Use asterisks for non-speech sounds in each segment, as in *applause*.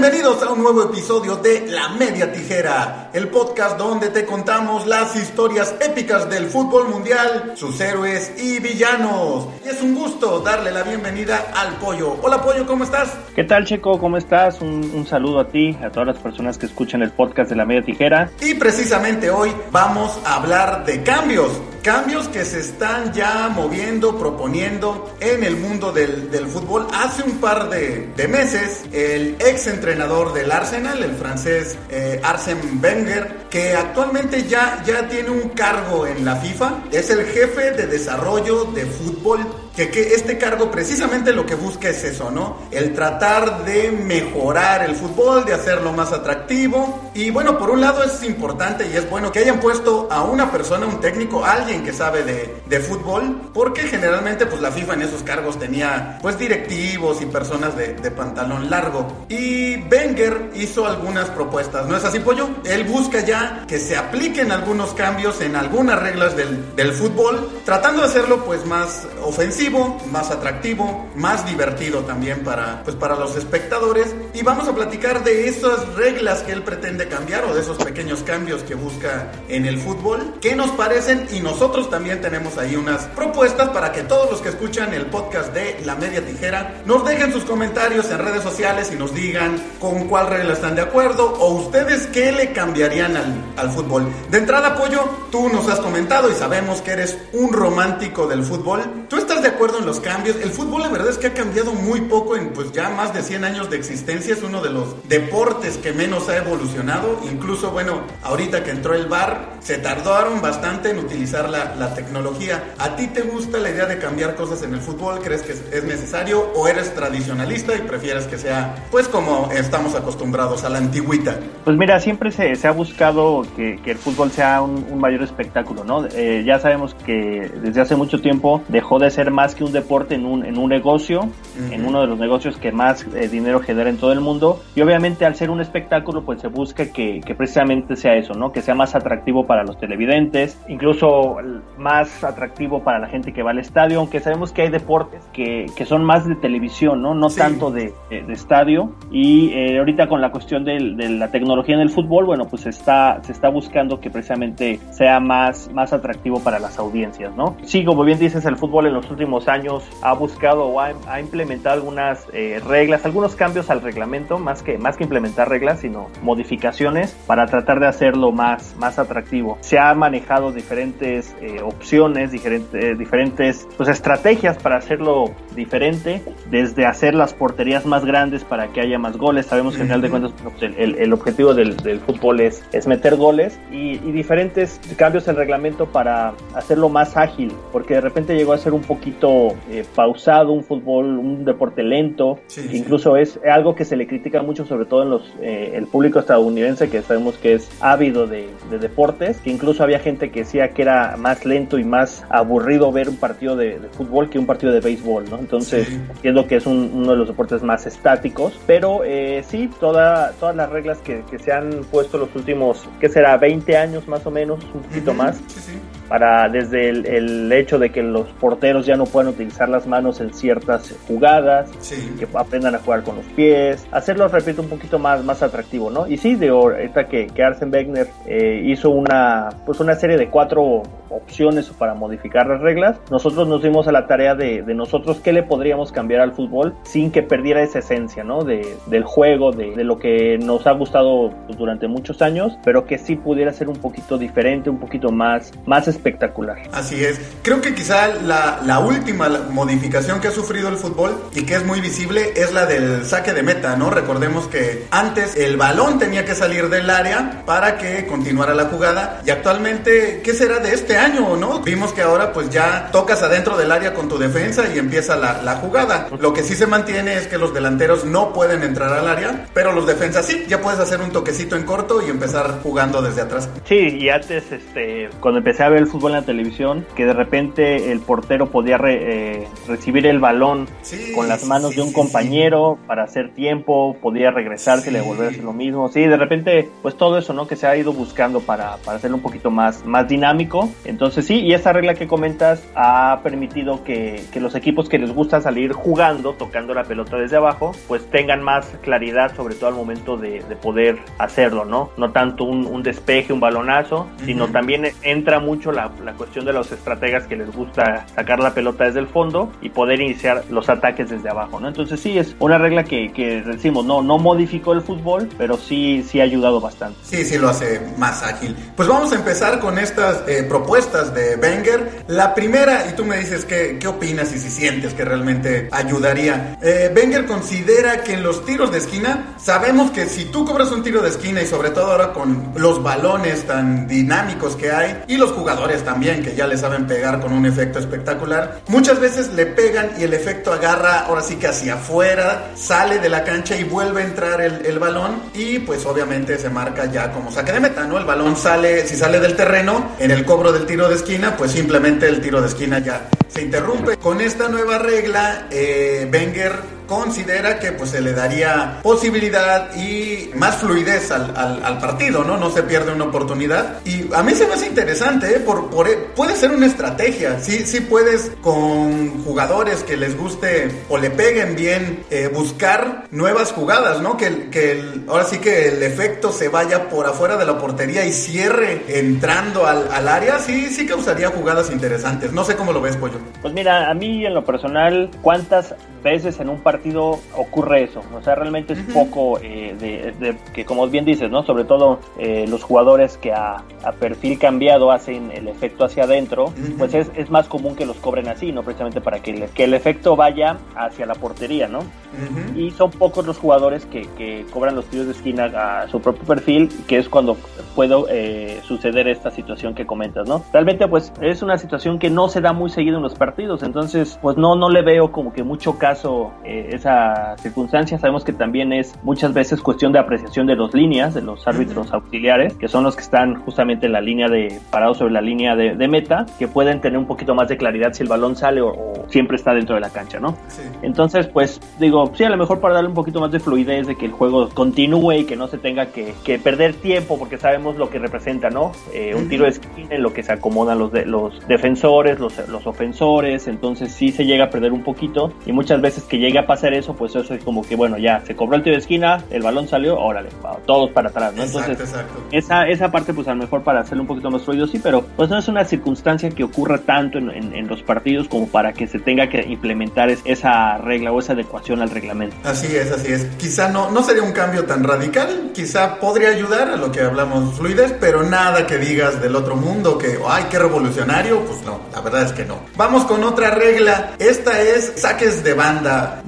Bienvenidos a un nuevo episodio de La Media Tijera, el podcast donde te contamos las historias épicas del fútbol mundial, sus héroes y villanos. Y es un gusto darle la bienvenida al Pollo. Hola Pollo, ¿cómo estás? ¿Qué tal Checo? ¿Cómo estás? Un, un saludo a ti, a todas las personas que escuchan el podcast de La Media Tijera. Y precisamente hoy vamos a hablar de cambios cambios que se están ya moviendo, proponiendo en el mundo del, del fútbol. Hace un par de, de, meses, el ex entrenador del Arsenal, el francés eh, Arsène Wenger, que actualmente ya, ya tiene un cargo en la FIFA, es el jefe de desarrollo de fútbol que, que, este cargo precisamente lo que busca es eso, ¿no? El tratar de mejorar el fútbol, de hacerlo más atractivo. Y bueno, por un lado es importante y es bueno que hayan puesto a una persona, un técnico, alguien que sabe de, de fútbol, porque generalmente pues la FIFA en esos cargos tenía pues directivos y personas de, de pantalón largo. Y Wenger hizo algunas propuestas, ¿no es así, Pollo? Él busca ya que se apliquen algunos cambios en algunas reglas del, del fútbol, tratando de hacerlo pues más ofensivo más atractivo, más divertido también para, pues para los espectadores. Y vamos a platicar de esas reglas que él pretende cambiar o de esos pequeños cambios que busca en el fútbol. ¿Qué nos parecen? Y nosotros también tenemos ahí unas propuestas para que todos los que escuchan el podcast de La Media Tijera nos dejen sus comentarios en redes sociales y nos digan con cuál regla están de acuerdo o ustedes qué le cambiarían al, al fútbol. De entrada, Pollo, tú nos has comentado y sabemos que eres un romántico del fútbol. ¿Tú estás de acuerdo en los cambios. El fútbol la verdad es que ha cambiado muy poco en pues ya más de 100 años de existencia. Es uno de los deportes que menos ha evolucionado. Incluso, bueno, ahorita que entró el bar, se tardaron bastante en utilizar la, la tecnología. ¿A ti te gusta la idea de cambiar cosas en el fútbol? ¿Crees que es necesario o eres tradicionalista y prefieres que sea pues como estamos acostumbrados a la antigüita? Pues mira, siempre se, se ha buscado que, que, el fútbol sea un, un mayor espectáculo, ¿no? Eh, ya sabemos que desde hace mucho tiempo dejó de ser más que un deporte en un, en un negocio, uh -huh. en uno de los negocios que más eh, dinero genera en todo el mundo. Y obviamente al ser un espectáculo, pues se busca que, que, precisamente sea eso, ¿no? Que sea más atractivo para los televidentes, incluso más atractivo para la gente que va al estadio, aunque sabemos que hay deportes que, que son más de televisión, ¿no? No sí. tanto de, de, de, estadio. Y eh, ahorita con la cuestión de, de, la tecnología en el fútbol, bueno, pues está, se está buscando que precisamente sea más, más atractivo para las audiencias, ¿no? Sí, como bien dices, el fútbol en los últimos años ha buscado o ha, ha implementado algunas eh, reglas, algunos cambios al reglamento, más que, más que implementar reglas, sino modificaciones para tratar de hacerlo más, más atractivo. Se ha manejado diferentes eh, opciones, diferentes, eh, diferentes pues, estrategias para hacerlo diferente, desde hacer las porterías más grandes para que haya más goles. Sabemos que al final de cuentas pues, el, el, objetivo del, del fútbol es, es, meter goles y, y diferentes cambios en reglamento para hacerlo más ágil, porque de repente llegó a ser un poquito eh, pausado, un fútbol, un deporte lento, sí, incluso sí. es algo que se le critica mucho, sobre todo en los, eh, el público estadounidense, que sabemos que es ávido de, de, deportes, que incluso había gente que decía que era más lento y más aburrido ver un partido de, de fútbol que un partido de béisbol, ¿no? Entonces, sí. entiendo que es un, uno de los deportes más estáticos, pero eh, sí, toda, todas las reglas que, que, se han puesto los últimos, ¿qué será? 20 años más o menos, un poquito uh -huh. más. Sí, para desde el, el, hecho de que los porteros ya no pueden utilizar las manos en ciertas jugadas, sí. que aprendan a jugar con los pies, hacerlo, repito, un poquito más, más atractivo, ¿no? Y sí, de ahorita que, que Arsen Wegener eh, hizo una, pues una serie de cuatro opciones para modificar las reglas, nosotros nos dimos a la tarea de, de nosotros qué le podríamos cambiar al fútbol sin que perdiera esa esencia, ¿no? De, del juego, de, de, lo que nos ha gustado durante muchos años, pero que sí pudiera ser un poquito diferente, un poquito más, más espectacular. Así es. Creo que quizá la, la última modificación que ha sufrido el fútbol y que es muy visible es la del saque de meta, ¿no? Recordemos que antes el balón tenía que salir del área para que continuara la jugada y actualmente, ¿qué será de este año, no? Vimos que ahora pues ya tocas adentro del área con tu defensa y empieza la, la jugada. Lo que sí se mantiene es que los delanteros no pueden entrar al área, pero los defensas sí, ya puedes hacer un toquecito en corto y empezar jugando desde atrás. Sí, y antes, este, cuando empecé a ver el fútbol en la televisión, que de repente el portero podía eh, recibir el balón con las manos de un compañero para hacer tiempo, podía regresarse y devolverse volver a hacer lo mismo. Sí, de repente, pues todo eso, ¿no? Que se ha ido buscando para, para hacerlo un poquito más, más dinámico. Entonces sí, y esa regla que comentas ha permitido que, que los equipos que les gusta salir jugando, tocando la pelota desde abajo, pues tengan más claridad, sobre todo al momento de, de poder hacerlo, ¿no? No tanto un, un despeje, un balonazo, sino también entra mucho la, cuestión de los estrategas que les gusta sacar la pelota desde el fondo y poder iniciar los ataques desde abajo, ¿no? Entonces sí, es una regla que, que decimos, no, no modificó el fútbol, pero sí, sí ha ayudado bastante. Sí, sí lo hace más ágil. Pues vamos a empezar con estas eh, propuestas de Wenger. La primera, y tú me dices qué, qué opinas y si sientes que realmente ayudaría. Eh, Wenger considera que en los tiros de esquina, sabemos que si tú cobras un tiro de esquina y sobre todo ahora con los balones tan dinámicos que hay y los jugadores también que ya le saben pegar con un efecto espectacular, muchas veces le pegan y el efecto agarra ahora sí que hacia afuera, sale de la cancha y vuelve a entrar el, balón y pues obviamente se marca ya como saque de meta, ¿no? El balón sale, si sale del terreno en el cobro del tiro de esquina, pues simplemente el tiro de esquina ya se interrumpe. Con esta nueva regla, eh, Wenger considera que pues se le daría posibilidad y más fluidez al, al, partido, ¿no? No se pierde una oportunidad. Y a mí se me hace interesante, ¿eh? Por, por, puede ser una estrategia. Sí, sí puedes con jugadores que les guste o le peguen bien eh, buscar nuevas jugadas, ¿no? Que, que el, ahora sí que el efecto se vaya por afuera de la portería y cierre entrando al, al área, sí, sí causaría jugadas interesantes. No sé cómo lo ves, Pollo. Pues mira, a mí en lo personal, ¿cuántas veces en un partido ocurre eso. O sea, realmente es uh -huh. poco eh, de, de, que, como bien dices, ¿no? Sobre todo eh, los jugadores que a, a, perfil cambiado hacen el efecto hacia adentro, uh -huh. pues es, es, más común que los cobren así, ¿no? Precisamente para que, le, que el efecto vaya hacia la portería, ¿no? Uh -huh. Y son pocos los jugadores que, que, cobran los tiros de esquina a su propio perfil, que es cuando puede eh, suceder esta situación que comentas, ¿no? Realmente, pues, es una situación que no se da muy seguido en los partidos, entonces, pues no, no le veo como que mucho caso eh, esa circunstancia. Sabemos que también es muchas veces cuestión de apreciación de los líneas, de los árbitros auxiliares, que son los que están justamente en la línea de, parados sobre la línea de, de, meta, que pueden tener un poquito más de claridad si el balón sale o, o siempre está dentro de la cancha, ¿no? Sí. Entonces, pues, digo, sí, a lo mejor para darle un poquito más de fluidez, de que el juego continúe y que no se tenga que, que perder tiempo, porque sabemos lo que representa, ¿no? Eh, un tiro de esquina en lo que se acomodan los, de, los defensores, los, los ofensores, entonces sí se llega a perder un poquito y muchas veces que llegue a pasar eso, pues eso es como que, bueno, ya se cobró el tiro de esquina, el balón salió, órale, todos para atrás, ¿no? Entonces, exacto, exacto. Esa, esa parte, pues a lo mejor para hacerlo un poquito más fluido, sí, pero pues no es una circunstancia que ocurra tanto en, en, en los partidos como para que se tenga que implementar esa regla o esa adecuación al reglamento. Así es, así es. Quizá no, no sería un cambio tan radical, quizá podría ayudar a lo que hablamos fluidez, pero nada que digas del otro mundo que, ay, qué revolucionario, pues no, la verdad es que no. Vamos con otra regla, esta es saques de banda.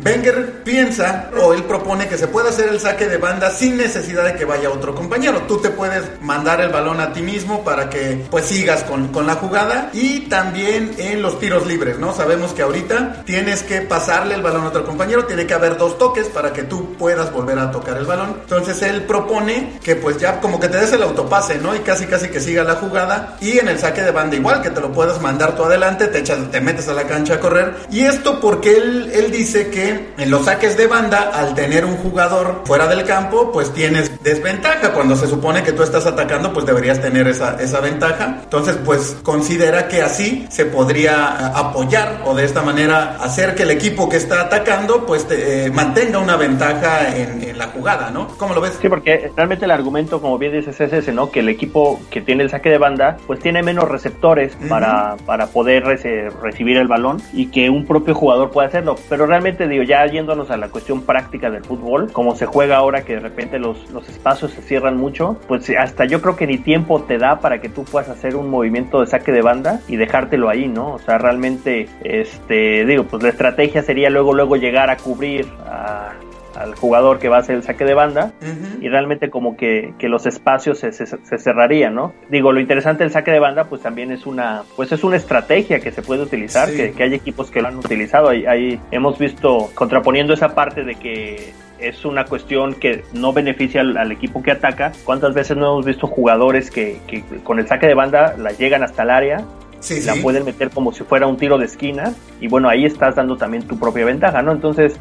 Wenger piensa o él propone que se puede hacer el saque de banda sin necesidad de que vaya otro compañero. Tú te puedes mandar el balón a ti mismo para que pues sigas con, con la jugada y también en los tiros libres, ¿no? Sabemos que ahorita tienes que pasarle el balón a otro compañero, tiene que haber dos toques para que tú puedas volver a tocar el balón. Entonces él propone que pues ya como que te des el autopase, ¿no? Y casi casi que siga la jugada y en el saque de banda igual, que te lo puedas mandar tú adelante, te echas, te metes a la cancha a correr. Y esto porque él dice que en los saques de banda, al tener un jugador fuera del campo, pues tienes desventaja. Cuando se supone que tú estás atacando, pues deberías tener esa, esa ventaja. Entonces, pues considera que así se podría apoyar o de esta manera hacer que el equipo que está atacando, pues te, eh, mantenga una ventaja en, en, la jugada, ¿no? ¿Cómo lo ves? Sí, porque realmente el argumento, como bien dices, es ese, ¿no? Que el equipo que tiene el saque de banda, pues tiene menos receptores uh -huh. para, para poder rece recibir el balón y que un propio jugador pueda hacerlo. Pero realmente, digo, ya yéndonos a la cuestión práctica del fútbol, como se juega ahora que de repente los, los espacios se cierran mucho, pues hasta yo creo que ni tiempo te da para que tú puedas hacer un movimiento de saque de banda y dejártelo ahí, ¿no? O sea, realmente, este, digo, pues la estrategia sería luego, luego llegar a cubrir a al jugador que va a hacer el saque de banda uh -huh. y realmente como que, que los espacios se, se, se, cerrarían, ¿no? Digo, lo interesante del saque de banda pues también es una pues es una estrategia que se puede utilizar, sí. que, que, hay equipos que lo han utilizado, ahí, ahí hemos visto contraponiendo esa parte de que es una cuestión que no beneficia al, equipo que ataca. ¿Cuántas veces no hemos visto jugadores que, que con el saque de banda la llegan hasta el área la pueden meter como si fuera un tiro de esquina y bueno, ahí estás dando también tu propia ventaja, ¿no? Entonces,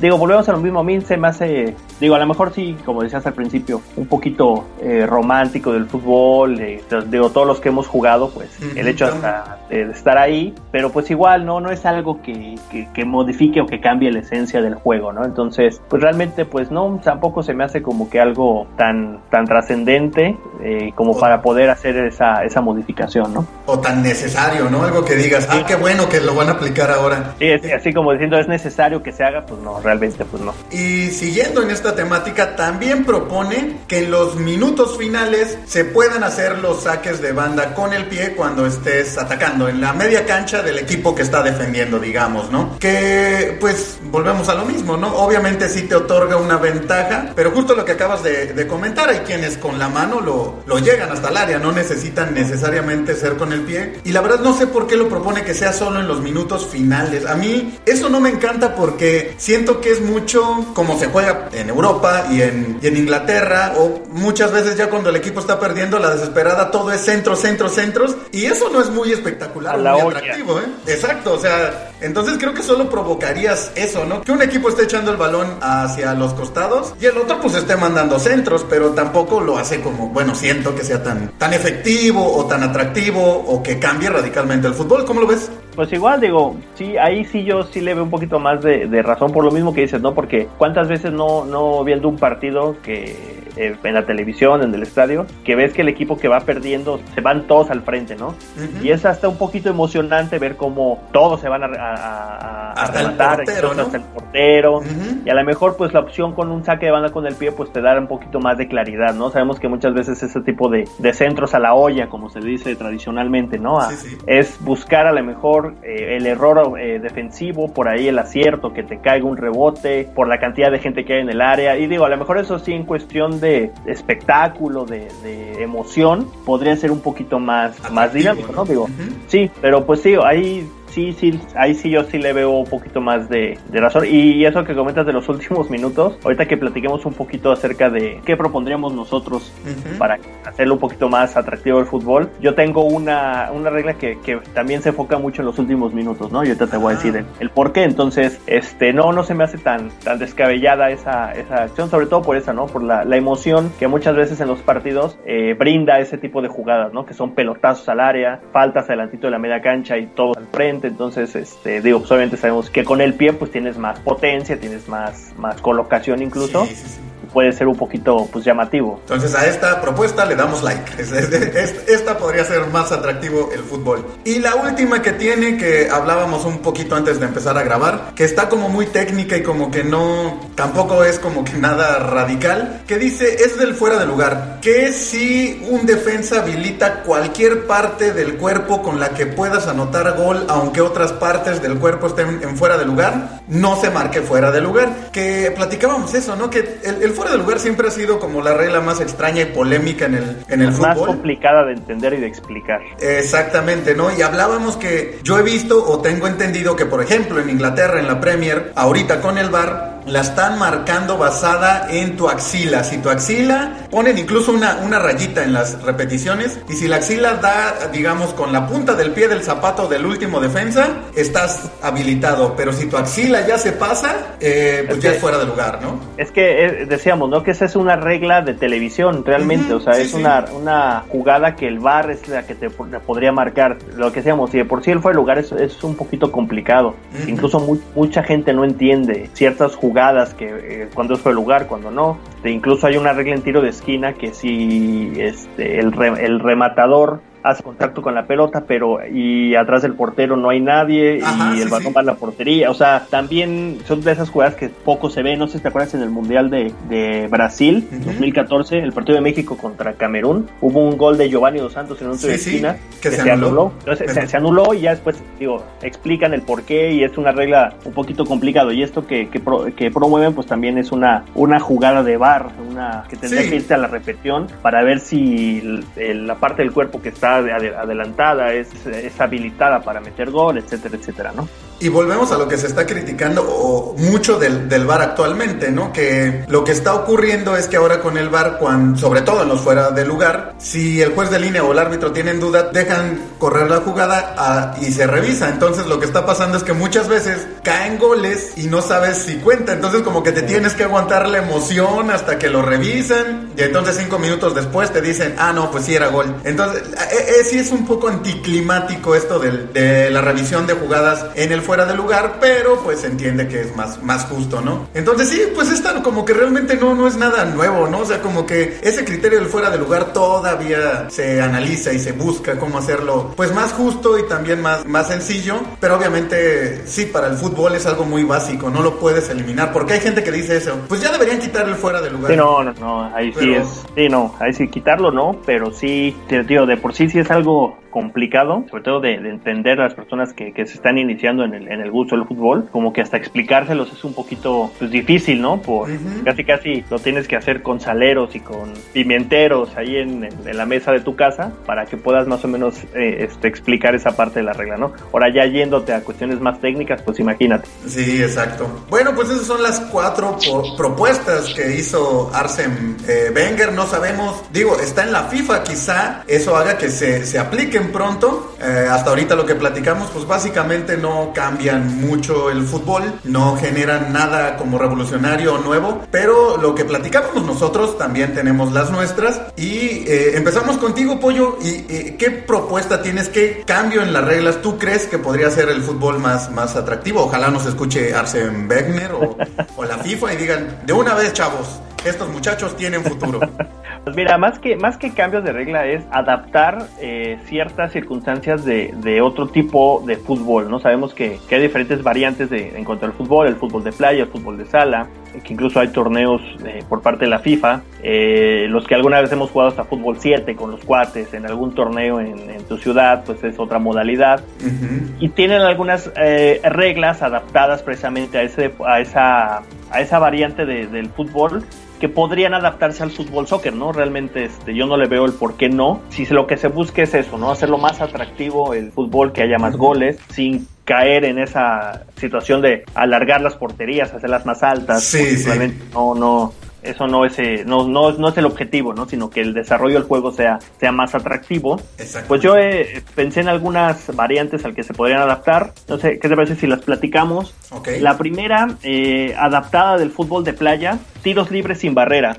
digo, volvemos a lo mismo, a mí se me hace, digo, a lo mejor sí, como decías al principio, un poquito eh, romántico del fútbol, eh, digo, todos los que hemos jugado, pues el hecho hasta de, estar ahí, pero pues igual, ¿no? No es algo que, que, modifique o que cambie la esencia del juego, ¿no? Entonces, pues realmente, pues no, tampoco se me hace como que algo tan, tan trascendente eh, como para poder hacer esa, esa modificación, ¿no? O tan necesario, ¿no? Algo que digas, ah, qué bueno que lo van a aplicar ahora. Sí, así como diciendo, es necesario que se haga, pues no, realmente pues no. Y siguiendo en esta temática, también propone que en los minutos finales se puedan hacer los saques de banda con el pie cuando estés atacando, en la media cancha del equipo que está defendiendo, digamos, ¿no? Que pues volvemos a lo mismo, ¿no? Obviamente sí te otorga una ventaja, pero justo lo que acabas de, comentar, hay quienes con la mano lo, lo llegan hasta el área, no necesitan necesariamente ser con el pie. Y la verdad no sé por qué lo propone que sea solo en los minutos finales. A mí eso no me encanta porque siento que es mucho como se juega en Europa y en, en Inglaterra, o muchas veces ya cuando el equipo está perdiendo la desesperada, todo es centro, centro, centros, y eso no es muy espectacular, muy atractivo, ¿eh? Exacto, o sea, entonces creo que solo provocarías eso, ¿no? Que un equipo esté echando el balón hacia los costados y el otro pues esté mandando centros, pero tampoco lo hace como, bueno, siento que sea tan, tan efectivo o tan atractivo o que cambie radicalmente el fútbol, ¿cómo lo ves? Pues igual digo, sí, ahí sí yo sí le veo un poquito más de, de razón por lo mismo que dices, ¿no? Porque cuántas veces no, no viendo un partido que eh, en la televisión, en el estadio, que ves que el equipo que va perdiendo se van todos al frente, ¿no? Y es hasta un poquito emocionante ver cómo todos se van a, a, hasta el portero, hasta el portero. Y a lo mejor, pues la opción con un saque de banda con el pie, pues te da un poquito más de claridad, ¿no? Sabemos que muchas veces ese tipo de, de centros a la olla, como se dice tradicionalmente, ¿no? Es buscar a lo mejor eh, el error eh, defensivo, por ahí el acierto, que te caiga un rebote, por la cantidad de gente que hay en el área. Y digo, a lo mejor eso sí en cuestión de espectáculo, de, emoción, podría ser un poquito más, más dinámico, ¿no? Digo, sí, pero pues sí, ahí sí, sí, ahí sí yo sí le veo un poquito más de, razón. Y eso que comentas de los *laughs* últimos minutos, ahorita que platiquemos un poquito acerca de qué propondríamos nosotros para hacerlo un poquito más atractivo el fútbol, yo tengo una, una regla que, que, también se enfoca mucho en los últimos minutos, ¿no? Y ahorita te voy a decir el, por qué. Entonces, este, no, no se me hace tan, tan descabellada esa, esa acción, sobre todo por esa, ¿no? Por la, la emoción que muchas veces en los partidos eh, brinda ese tipo de jugadas, ¿no? Que son pelotazos al área, faltas adelantito de la media cancha y todo al frente entonces, este, digo, pues, obviamente sabemos que con el pie pues tienes más potencia, tienes más, más colocación incluso puede ser un poquito pues llamativo. Entonces a esta propuesta le damos like. *laughs* Esta podría ser más atractivo el fútbol. Y la última que tiene, que hablábamos un poquito antes de empezar a grabar, que está como muy técnica y como que no, tampoco es como que nada radical, que dice es del fuera de lugar, que si un defensa habilita cualquier parte del cuerpo con la que puedas anotar gol, aunque otras partes del cuerpo estén en fuera de lugar, no se marque fuera de lugar. Que platicábamos eso, ¿no? Que el, el fuera de lugar siempre ha sido como la regla más extraña y polémica en el, en el fútbol. Más complicada de entender y de explicar. Exactamente, ¿no? Y hablábamos que yo he visto o tengo entendido que, por ejemplo, en Inglaterra, en la Premier, ahorita con el VAR, la están marcando basada en tu axila. Si tu axila, ponen incluso una, una rayita en las repeticiones, y si la axila da, digamos, con la punta del pie del zapato del último defensa, estás habilitado. Pero si tu axila ya se pasa, eh, pues ya es fuera de lugar, ¿no? Es que eh, decíamos, ¿no? Que esa es una regla de televisión, realmente. o sea, es Una, una jugada que el bar es la que te podría marcar. Lo que decíamos, si de por sí el fuera de lugar es, es un poquito complicado. Incluso mucha gente no entiende ciertas jugadas jugadas que eh, cuando es fue lugar, cuando no. Incluso hay una regla en tiro de esquina que si este, el, el rematador hace contacto con la pelota, pero y atrás del portero no hay nadie y el balón va a la portería. O sea, también son de esas jugadas que poco se ve. No sé si te acuerdas en el Mundial de, de Brasil, 2014, el partido de México contra Camerún, hubo un gol de Giovanni Dos Santos en un tiro de esquina que, se, anuló. Entonces, se, anuló y ya después, digo, explican el por qué y es una regla un poquito complicado. Y esto que, que, promueven, pues también es una, una jugada de bar, una que tendría que irte a la repetición para ver si la parte del cuerpo que está adelantada, es, es habilitada para meter gol, etcétera, etcétera, ¿no? Y volvemos a lo que se está criticando o mucho del, del VAR actualmente, ¿no? Que lo que está ocurriendo es que ahora con el VAR, cuando, sobre todo en los fuera de lugar, si el juez de línea o el árbitro tienen duda, dejan correr la jugada ah, y se revisa. Entonces lo que está pasando es que muchas veces caen goles y no sabes si cuenta. Entonces como que te tienes que aguantar la emoción hasta que lo revisan y entonces cinco minutos después te dicen, ah, no, pues sí era gol. Entonces, eh, eh, sí es un poco anticlimático esto de, la revisión de jugadas en el fuera de lugar, pero pues se entiende que es más, más justo, ¿no? Entonces sí, pues esta como que realmente no, no es nada nuevo, ¿no? O sea, como que ese criterio del fuera de lugar todavía se analiza y se busca cómo hacerlo pues más justo y también más, más sencillo, pero obviamente sí, para el fútbol es algo muy básico, no lo puedes eliminar, porque hay gente que dice eso, pues ya deberían quitar el fuera de lugar. Sí, no, no, no, ahí sí es, sí, no, ahí sí quitarlo no, pero sí, tío, de por sí sí es algo complicado, sobre todo de, entender a las personas que, se están iniciando en el, en el gusto del fútbol, como que hasta explicárselos es un poquito pues, difícil, ¿no? Por casi casi lo tienes que hacer con saleros y con pimenteros ahí en, la mesa de tu casa para que puedas más o menos eh, este, explicar esa parte de la regla, ¿no? Ahora ya yéndote a cuestiones más técnicas, pues imagínate. Sí, exacto. Bueno, pues esas son las cuatro propuestas que hizo Arsene eh, Wenger, no sabemos, digo, está en la FIFA, quizá eso haga que se, se aplique pronto. Eh, hasta ahorita lo que platicamos, pues básicamente no cambian mucho el fútbol, no generan nada como revolucionario o nuevo, pero lo que platicamos nosotros también tenemos las nuestras. Y eh, empezamos contigo, Pollo. ¿Y qué propuesta tienes? ¿Qué cambio en las reglas tú crees que podría ser el fútbol más, más atractivo? Ojalá nos escuche Arsen Wegener o, o la FIFA y digan, de una vez, chavos, estos muchachos tienen futuro. *laughs* Pues mira, más que, más que cambios de regla es adaptar eh, ciertas circunstancias de, de, otro tipo de fútbol, ¿no? Sabemos que, que, hay diferentes variantes de, en cuanto al fútbol, el fútbol de playa, el fútbol de sala, que incluso hay torneos eh, por parte de la FIFA, eh, los que alguna vez hemos jugado hasta fútbol 7 con los cuates en algún torneo en, en tu ciudad, pues es otra modalidad. Y tienen algunas reglas adaptadas precisamente a, ese, a, esa, a esa variante del fútbol que podrían adaptarse al fútbol soccer, ¿no? Realmente este, yo no le veo el por qué no. Si lo que se busca es eso, ¿no? Hacerlo más atractivo el fútbol, que haya más goles, sin caer en esa situación de alargar las porterías, hacerlas más altas. Sí, sí. No, no, eso no es, eh, no, no, no es el objetivo, ¿no? Sino que el desarrollo del juego sea, sea más atractivo. Pues yo eh, pensé en algunas variantes al que se podrían adaptar. No sé, ¿qué te parece si las platicamos? La primera, eh, adaptada del fútbol de playa, tiros libres sin barrera.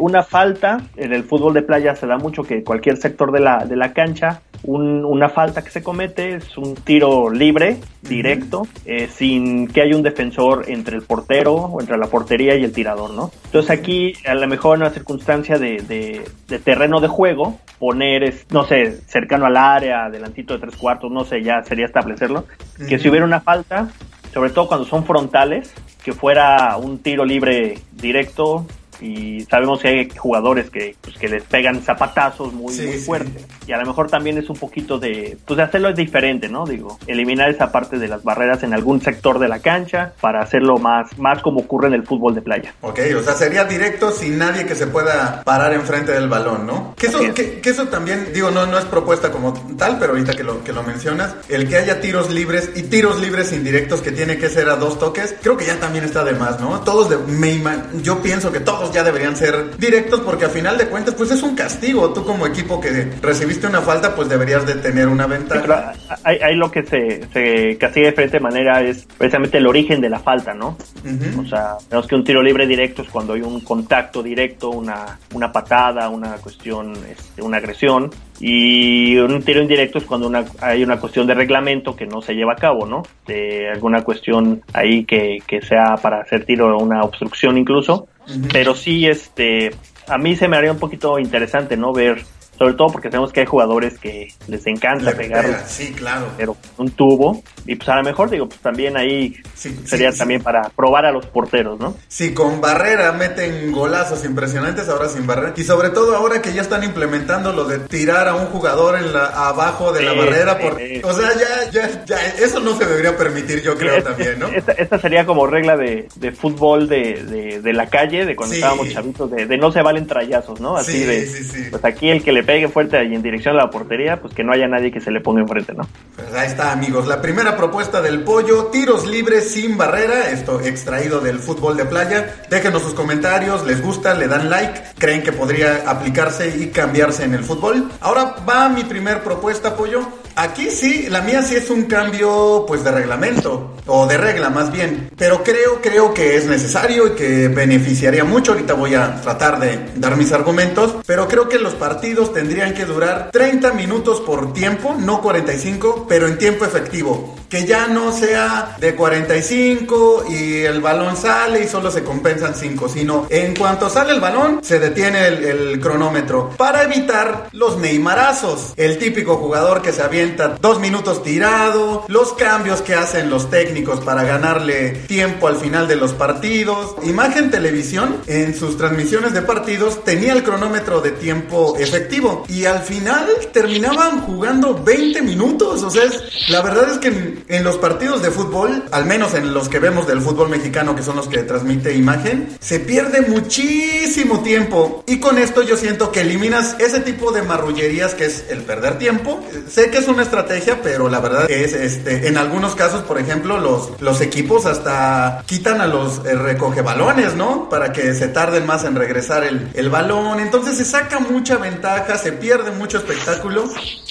una falta, en el fútbol de playa se da mucho que cualquier sector de la, de la cancha una falta que se comete es un tiro libre, directo, eh, sin que haya un defensor entre el portero o entre la portería y el tirador, ¿no? Entonces aquí, a lo mejor en una circunstancia de, terreno de juego, poner, no sé, cercano al área, adelantito de tres cuartos, no sé, ya sería establecerlo, que si hubiera una falta, sobre todo cuando son frontales, que fuera un tiro libre directo, y sabemos que hay jugadores que, pues, que les pegan zapatazos muy, muy fuertes. Y a lo mejor también es un poquito de, pues de hacerlo es diferente, ¿no? Digo, eliminar esa parte de las barreras en algún sector de la cancha para hacerlo más, más como ocurre en el fútbol de playa. Ok, o sea, sería directo sin nadie que se pueda parar enfrente del balón, ¿no? Que eso, que, eso también, digo, no, no es propuesta como tal, pero ahorita que lo, que lo mencionas, el que haya tiros libres y tiros libres indirectos que tiene que ser a dos toques, creo que ya también está de más, ¿no? Todos de, me, yo pienso que todos ya deberían ser directos porque a final de cuentas pues es un castigo. Tú como equipo que recibiste una falta pues deberías de tener una ventaja. hay, lo que se, se castiga de diferente manera es precisamente el origen de la falta, ¿no? O sea, tenemos que un tiro libre directo es cuando hay un contacto directo, una, una patada, una cuestión, este, una agresión. Y un tiro indirecto es cuando una, hay una cuestión de reglamento que no se lleva a cabo, ¿no? De alguna cuestión ahí que, que sea para hacer tiro o una obstrucción incluso. Pero sí, este, a mí se me haría un poquito interesante, ¿no? Ver sobre todo porque sabemos que hay jugadores que les encanta pegar. sí, claro. Pero un tubo. Y pues a lo mejor, digo, pues también ahí sería también para probar a los porteros, ¿no? Sí, con barrera meten golazos impresionantes ahora sin barrera. Y sobre todo ahora que ya están implementando lo de tirar a un jugador en la, abajo de la barrera. Por, o sea, ya, ya, ya, eso no se debería permitir, yo creo también, ¿no? Esta, sería como regla de, de fútbol de, de, la calle, de cuando estábamos chavitos, de, no se valen trayazos, ¿no? Así de, pues aquí el que le pegue fuerte y en dirección a la portería, pues que no haya nadie que se le ponga enfrente, ¿no? Pues ahí está, amigos. La primera propuesta del pollo, tiros libres sin barrera, esto extraído del fútbol de playa. Déjenos sus comentarios, les gusta, le dan like, creen que podría aplicarse y cambiarse en el fútbol. Ahora va mi primer propuesta, pollo. Aquí sí, la mía sí es un cambio pues de reglamento o de regla más bien, pero creo creo que es necesario y que beneficiaría mucho. Ahorita voy a tratar de dar mis argumentos, pero creo que los partidos tendrían que durar 30 minutos por tiempo, no 45, pero en tiempo efectivo. Que ya no sea de 45 y el balón sale y solo se compensan 5, sino en cuanto sale el balón se detiene el, cronómetro. Para evitar los neymarazos, el típico jugador que se avienta dos minutos tirado, los cambios que hacen los técnicos para ganarle tiempo al final de los partidos. Imagen Televisión en sus transmisiones de partidos tenía el cronómetro de tiempo efectivo y al final terminaban jugando 20 minutos, o sea, la verdad es que en los partidos de fútbol, al menos en los que vemos del fútbol mexicano, que son los que transmite imagen, se pierde muchísimo tiempo. Y con esto yo siento que eliminas ese tipo de marrullerías que es el perder tiempo. Sé que es una estrategia, pero la verdad es, este, en algunos casos, por ejemplo, los, los equipos hasta quitan a los eh, recoge balones, ¿no? Para que se tarden más en regresar el, el balón. Entonces se saca mucha ventaja, se pierde mucho espectáculo,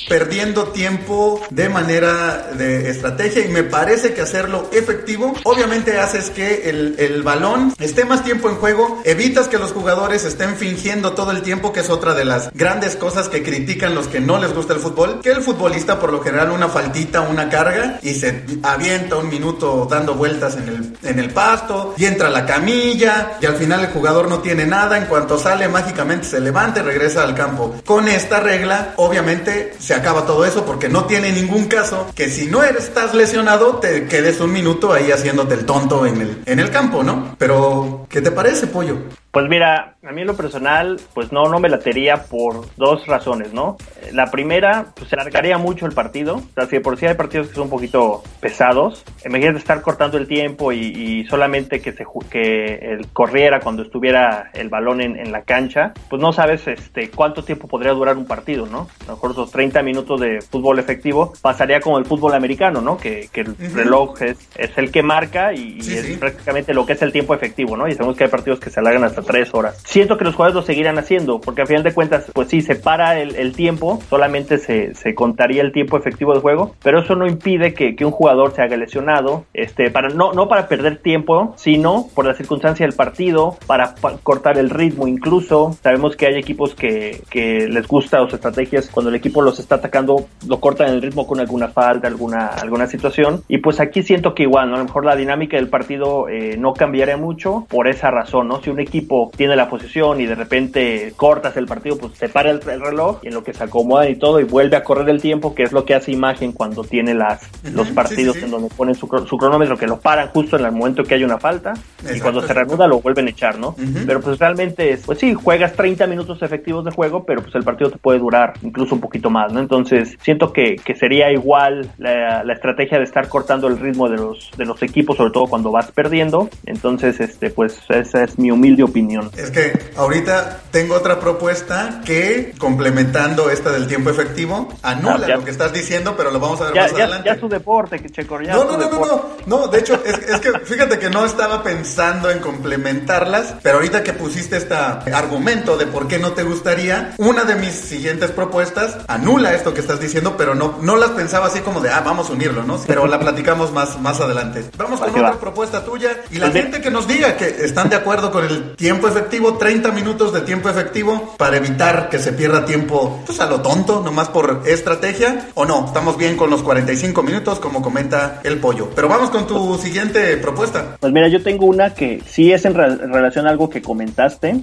perdiendo tiempo de manera de estrategia y me parece que hacerlo efectivo, obviamente haces que el, el, balón esté más tiempo en juego, evitas que los jugadores estén fingiendo todo el tiempo, que es otra de las grandes cosas que critican los que no les gusta el fútbol, que el futbolista por lo general una faltita, una carga y se avienta un minuto dando vueltas en el, en el pasto y entra la camilla y al final el jugador no tiene nada, en cuanto sale mágicamente se levanta y regresa al campo. Con esta regla, obviamente se acaba todo eso porque no tiene ningún caso que si no estás lesionado, te quedes un minuto ahí haciéndote el tonto en el, en el campo, ¿no? Pero, ¿qué te parece, pollo? Pues mira, a mí en lo personal, pues no, no me latería por dos razones, ¿no? La primera, pues se alargaría mucho el partido. O sea, si por sí hay partidos que son un poquito pesados, imagínate estar cortando el tiempo y, solamente que se que el corriera cuando estuviera el balón en, la cancha, pues no sabes este cuánto tiempo podría durar un partido, ¿no? A lo mejor esos 30 minutos de fútbol efectivo pasaría como el fútbol americano, ¿no? Que, el reloj es, es, el que marca y, es prácticamente lo que es el tiempo efectivo, ¿no? Y sabemos que hay partidos que se alargan hasta tres horas. Siento que los jugadores lo seguirán haciendo, porque al final de cuentas, pues sí, se para el, tiempo, solamente se, se, contaría el tiempo efectivo del juego, pero eso no impide que, que un jugador se haga lesionado, este, para, no, no para perder tiempo, sino por la circunstancia del partido, para, cortar el ritmo incluso. Sabemos que hay equipos que, que les gusta sus estrategias cuando el equipo los está atacando, lo cortan el ritmo con alguna falta, alguna, alguna situación. Y pues aquí siento que igual, ¿no? a lo mejor la dinámica del partido eh, no cambiaría mucho por esa razón, ¿no? Si un equipo tiene la posición y de repente cortas el partido, pues se para el, reloj y en lo que se acomoda y todo y vuelve a correr el tiempo, que es lo que hace imagen cuando tiene las, los partidos en donde ponen su, cronómetro, que lo paran justo en el momento que hay una falta y cuando se reanuda lo vuelven a echar, ¿no? Pero pues realmente, pues sí, juegas 30 minutos efectivos de juego, pero pues el partido te puede durar incluso un poquito más, ¿no? Entonces siento que, que sería igual la, la, estrategia de estar cortando el ritmo de los, de los equipos, sobre todo cuando vas perdiendo. Entonces, este, pues esa es mi humilde opinión es que ahorita tengo otra propuesta que, complementando esta del tiempo efectivo, anula ah, lo que estás diciendo, pero lo vamos a ver más adelante. Ya su deporte, que Checo, no, no, no, no, no, no, de hecho, es, que fíjate que no estaba pensando en complementarlas, pero ahorita que pusiste este argumento de por qué no te gustaría, una de mis siguientes propuestas anula esto que estás diciendo, pero no, no las pensaba así como de, ah, vamos a unirlo, ¿no? Pero la platicamos más, más adelante. Vamos con otra propuesta tuya y la gente que nos diga que están de acuerdo con el tiempo tiempo efectivo, 30 minutos de tiempo efectivo para evitar que se pierda tiempo pues a lo tonto, nomás por estrategia. O no, estamos bien con los 45 minutos como comenta el pollo. Pero vamos con tu siguiente propuesta. Pues mira, yo tengo una que sí es en, relación a algo que comentaste,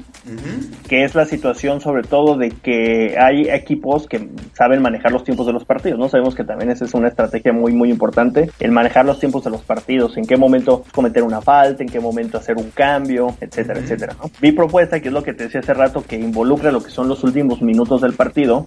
que es la situación sobre todo de que hay equipos que saben manejar los tiempos de los partidos, ¿no? Sabemos que también esa es una estrategia muy, muy importante, el manejar los tiempos de los partidos, en qué momento cometer una falta, en qué momento hacer un cambio, etcétera, etcétera. Mi propuesta, que es lo que te decía hace rato, que involucra lo que son los últimos minutos del partido,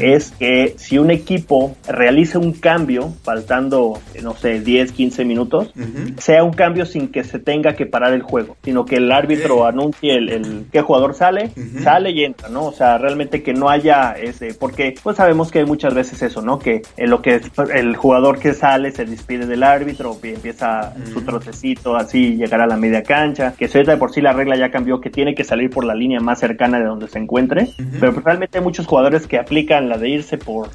es que si un equipo realiza un cambio, faltando, no sé, 10, 15 minutos, sea un cambio sin que se tenga que parar el juego, sino que el árbitro anuncie el, el, qué jugador sale, sale y entra, ¿no? O sea, realmente que no haya ese, porque pues sabemos que hay muchas veces eso, ¿no? Que en lo que el jugador que sale se despide del árbitro, empieza su trocecito así, llegar a la media cancha, que se de por sí la regla ya cambió, que tiene que salir por la línea más cercana de donde se encuentre, pero pues, realmente hay muchos jugadores que aplican la de irse por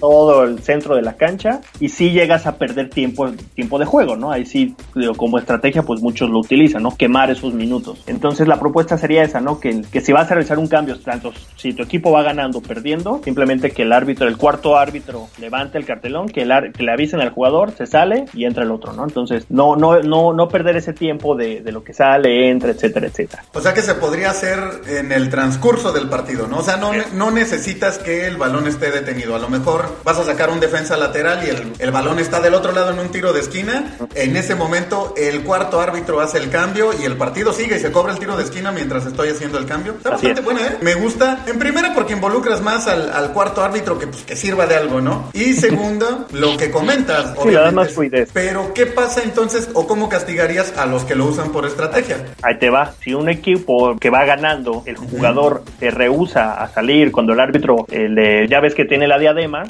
todo el centro de la cancha y sí llegas a perder tiempo, tiempo de juego, ¿no? Ahí sí, como estrategia, pues muchos lo utilizan, ¿no? Quemar esos minutos. Entonces la propuesta sería esa, ¿no? Que, que si vas a realizar un cambio, tanto si tu equipo va ganando o perdiendo, simplemente que el árbitro, el cuarto árbitro, levante el cartelón, que, el, que le avisen al jugador, se sale y entra el otro, ¿no? Entonces, no, no, no, no perder ese tiempo de, de lo que sale, entra, etcétera, etcétera. O sea que se podría hacer en el transcurso del partido, ¿no? O sea, no, no necesitas que el balón esté detenido. A lo mejor vas a sacar un defensa lateral y el, el balón está del otro lado en un tiro de esquina. En ese momento, el cuarto árbitro hace el cambio y el partido sigue y se cobra el tiro de esquina mientras estoy haciendo el cambio. Está bastante bueno, ¿eh? Me gusta. En primera, porque involucras más al, al cuarto árbitro que, pues, que sirva de algo, ¿no? Y *laughs* segundo, lo que comentas. Sí, da más fluidez. Pero, ¿qué pasa entonces o cómo castigarías a los que lo usan por estrategia? Ahí te va. Si un equipo que va ganando, el jugador se rehúsa a salir cuando el árbitro, el ya ves que tiene la diadema,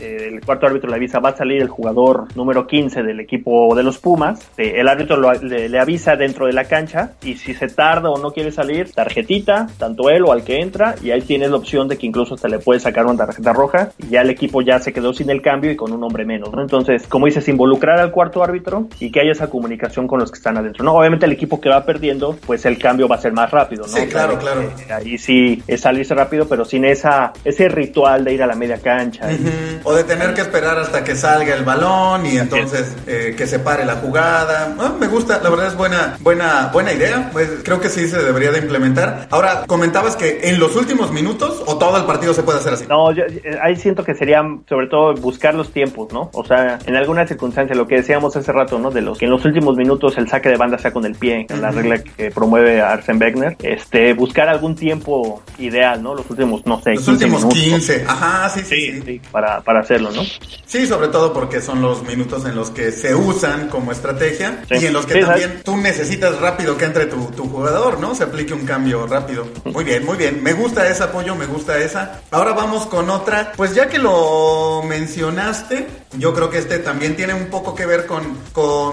eh, el cuarto árbitro le avisa, va a salir el jugador número 15 del equipo de los Pumas, eh, el árbitro le, avisa dentro de la cancha y si se tarda o no quiere salir, tarjetita, tanto él o al que entra, y ahí tienes la opción de que incluso se le puede sacar una tarjeta roja y ya el equipo ya se quedó sin el cambio y con un hombre menos, ¿no? Entonces, como dices, involucrar al cuarto árbitro y que haya esa comunicación con los que están adentro, ¿no? Obviamente el equipo que va perdiendo, pues el cambio va a ser más rápido, ¿no? Sí, claro, claro. Eh, ahí sí es salirse rápido, pero sin esa ese ritual de ir a la media cancha. O de tener que esperar hasta que salga el balón y entonces eh, que se pare la jugada. Ah, me gusta, la verdad es buena, buena, buena idea. Pues creo que sí se debería de implementar. Ahora, comentabas que en los últimos minutos o todo el partido se puede hacer así. No, yo, eh, ahí siento que sería sobre todo buscar los tiempos, ¿no? O sea, en alguna circunstancia, lo que decíamos hace rato, ¿no? De los que en los últimos minutos el saque de banda sea con el pie, en la regla que promueve Arsen Wegener, este, buscar algún tiempo ideal, ¿no? Los últimos, no sé, los 15 últimos minutos. 15, ajá, sí, sí, sí, sí. para, para hacerlo, ¿no? Sí, sobre todo porque son los minutos en los que se usan como estrategia y en los que también tú necesitas rápido que entre tu, tu, jugador, ¿no? Se aplique un cambio rápido. Muy bien, muy bien. Me gusta ese apoyo, me gusta esa. Ahora vamos con otra. Pues ya que lo mencionaste, yo creo que este también tiene un poco que ver con,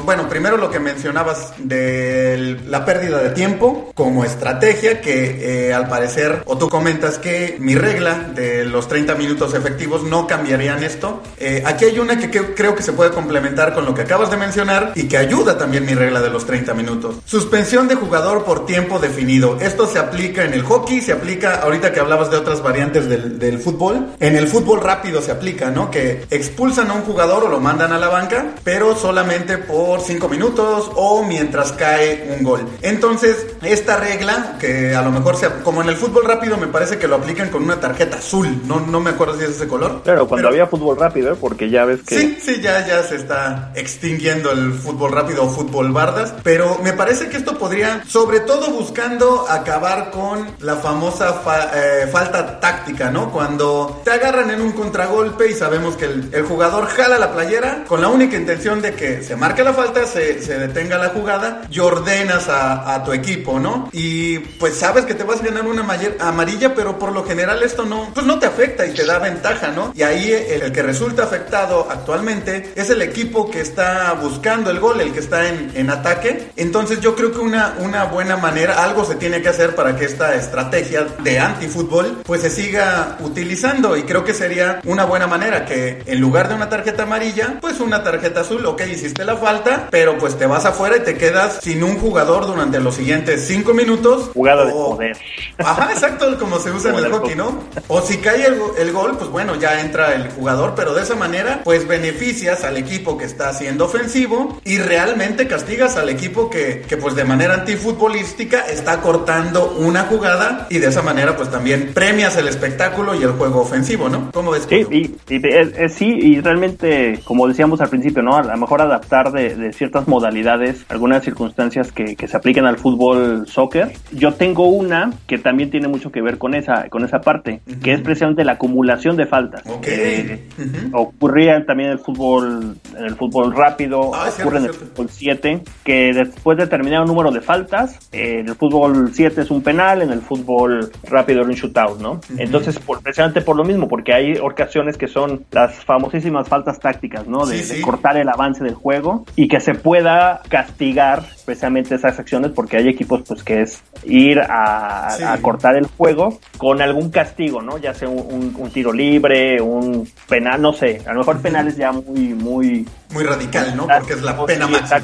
bueno, primero lo que mencionabas de la pérdida de tiempo como estrategia, que eh, al parecer, o tú comentas que mi regla de los 30 minutos efectivos no cambiarían esto. Eh, aquí hay una que, creo que se puede complementar con lo que acabas de mencionar y que ayuda también mi regla de los 30 minutos. Suspensión de jugador por tiempo definido. Esto se aplica en el hockey, se aplica, ahorita que hablabas de otras variantes del, del fútbol, en el fútbol rápido se aplica, ¿no? Que expulsan a un jugador o lo mandan a la banca, pero solamente por 5 minutos o mientras cae un gol. Entonces, esta regla, que a lo mejor sea, como en el fútbol rápido, me parece que lo aplican con una tarjeta azul, no, no me acuerdo si es ese color. Claro, cuando había fútbol rápido, ¿eh? porque ya ves que... Sí, sí, ya, ya se está extinguiendo el fútbol rápido o fútbol bardas, pero me parece que esto podría, sobre todo buscando acabar con la famosa eh, falta táctica, ¿no? Cuando te agarran en un contragolpe y sabemos que el, el, jugador jala la playera con la única intención de que se marque la falta, se, se detenga la jugada y ordenas a, a, tu equipo, ¿no? Y pues sabes que te vas a ganar una amarilla, pero por lo general esto no, pues no te afecta y te da ventaja, ¿no? Y ahí el, el que resulta afectado actualmente es el equipo que está buscando el gol, el que está en, en ataque. Entonces yo creo que una, una buena manera, algo se tiene que hacer para que esta estrategia de antifútbol pues se siga utilizando y creo que sería una buena manera que en lugar de una tarjeta amarilla, pues una tarjeta azul, ok, hiciste la falta, pero pues te vas afuera y te quedas sin un jugador durante los siguientes cinco minutos. Jugada o... de poder. Ajá, exacto, como se usa como en el hockey, ¿no? O si cae el, el gol, pues bueno, ya entra el jugador, pero de esa manera, pues beneficias al equipo que está siendo ofensivo y realmente castigas al equipo que, que pues de manera antifutbolística está cortando una jugada y de esa manera pues también premias el espectáculo y el juego ofensivo, ¿no? ¿Cómo ves? Sí, y, y, sí, y realmente solamente, como decíamos al principio, ¿no? A lo mejor adaptar de, ciertas modalidades, algunas circunstancias que, se apliquen al fútbol soccer. Yo tengo una que también tiene mucho que ver con esa, con esa parte, que es precisamente la acumulación de faltas. Okay. Ocurría también en el fútbol, en el fútbol rápido, ah, ocurre en el fútbol 7, que después de determinado número de faltas, eh, en el fútbol 7 es un penal, en el fútbol rápido es un shootout, ¿no? Entonces, por, precisamente por lo mismo, porque hay ocasiones que son las famosísimas faltas tácticas, ¿no? De, cortar el avance del juego y que se pueda castigar precisamente esas acciones porque hay equipos pues que es ir a, cortar el juego con algún castigo, ¿no? Ya sea un, tiro libre, un penal, no sé, a lo mejor penal es ya muy, muy... Muy radical, ¿no? Porque es la pena máxima.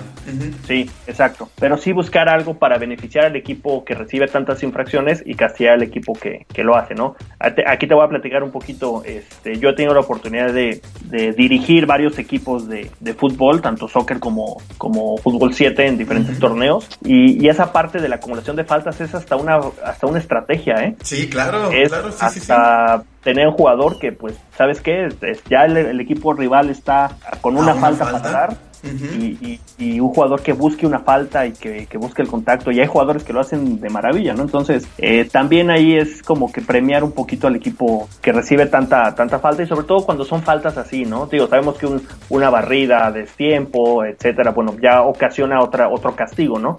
Sí, exacto. Pero sí buscar algo para beneficiar al equipo que recibe tantas infracciones y castigar al equipo que, que lo hace, ¿no? Aquí te voy a platicar un poquito, este, yo he tenido la oportunidad de, de dirigir varios equipos de, de, fútbol, tanto soccer como, como fútbol 7 en diferentes torneos, y, y, esa parte de la acumulación de faltas es hasta una, hasta una estrategia, ¿eh? Sí, claro, es claro, sí, hasta sí, tener un jugador que, pues, ¿sabes qué? Ya el, equipo rival está con una, falta, falta para dar y, y, un jugador que busque una falta y que, que, busque el contacto. Y hay jugadores que lo hacen de maravilla, ¿no? Entonces, eh, también ahí es como que premiar un poquito al equipo que recibe tanta, tanta falta y sobre todo cuando son faltas así, ¿no? Digo, sabemos que un, una barrida, destiempo, etcétera, bueno, ya ocasiona otra, otro castigo, ¿no?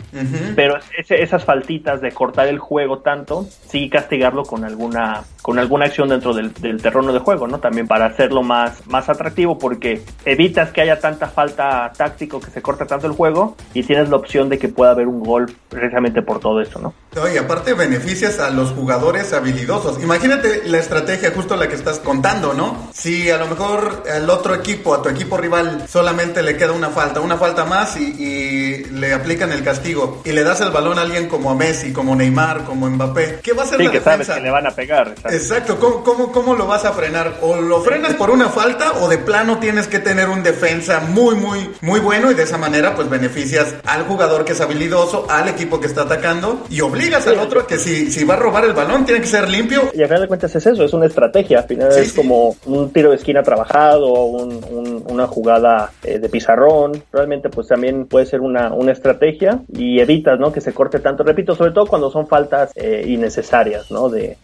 Pero esas faltitas de cortar el juego tanto, sí castigarlo con alguna, con alguna acción dentro del, del terreno de juego, ¿no? También para hacerlo más, más atractivo porque evitas que haya tanta falta táctico que se corta tanto el juego y tienes la opción de que pueda haber un gol precisamente por todo esto, ¿no? y aparte beneficias a los jugadores habilidosos. Imagínate la estrategia justo la que estás contando, ¿no? Si a lo mejor al otro equipo, a tu equipo rival, solamente le queda una falta, una falta más y, le aplican el castigo y le das el balón a alguien como a Messi, como Neymar, como Mbappé, ¿qué va a hacer sí, la que defensa? Sabes que le van a pegar. Exacto. ¿Cómo, cómo, cómo lo vas a frenar? O lo frenas por una falta o de plano tienes que tener un defensa muy, muy, muy bueno y de esa manera pues beneficias al jugador que es habilidoso, al equipo que está atacando y obligas al otro a que si, si va a robar el balón tiene que ser limpio. Y al final de cuentas es eso, es una estrategia, al final es como un tiro de esquina trabajado, un, una jugada eh, de pizarrón, realmente pues también puede ser una, una estrategia y evitas ¿no? que se corte tanto, repito, sobre todo cuando son faltas eh, innecesarias, ¿no? De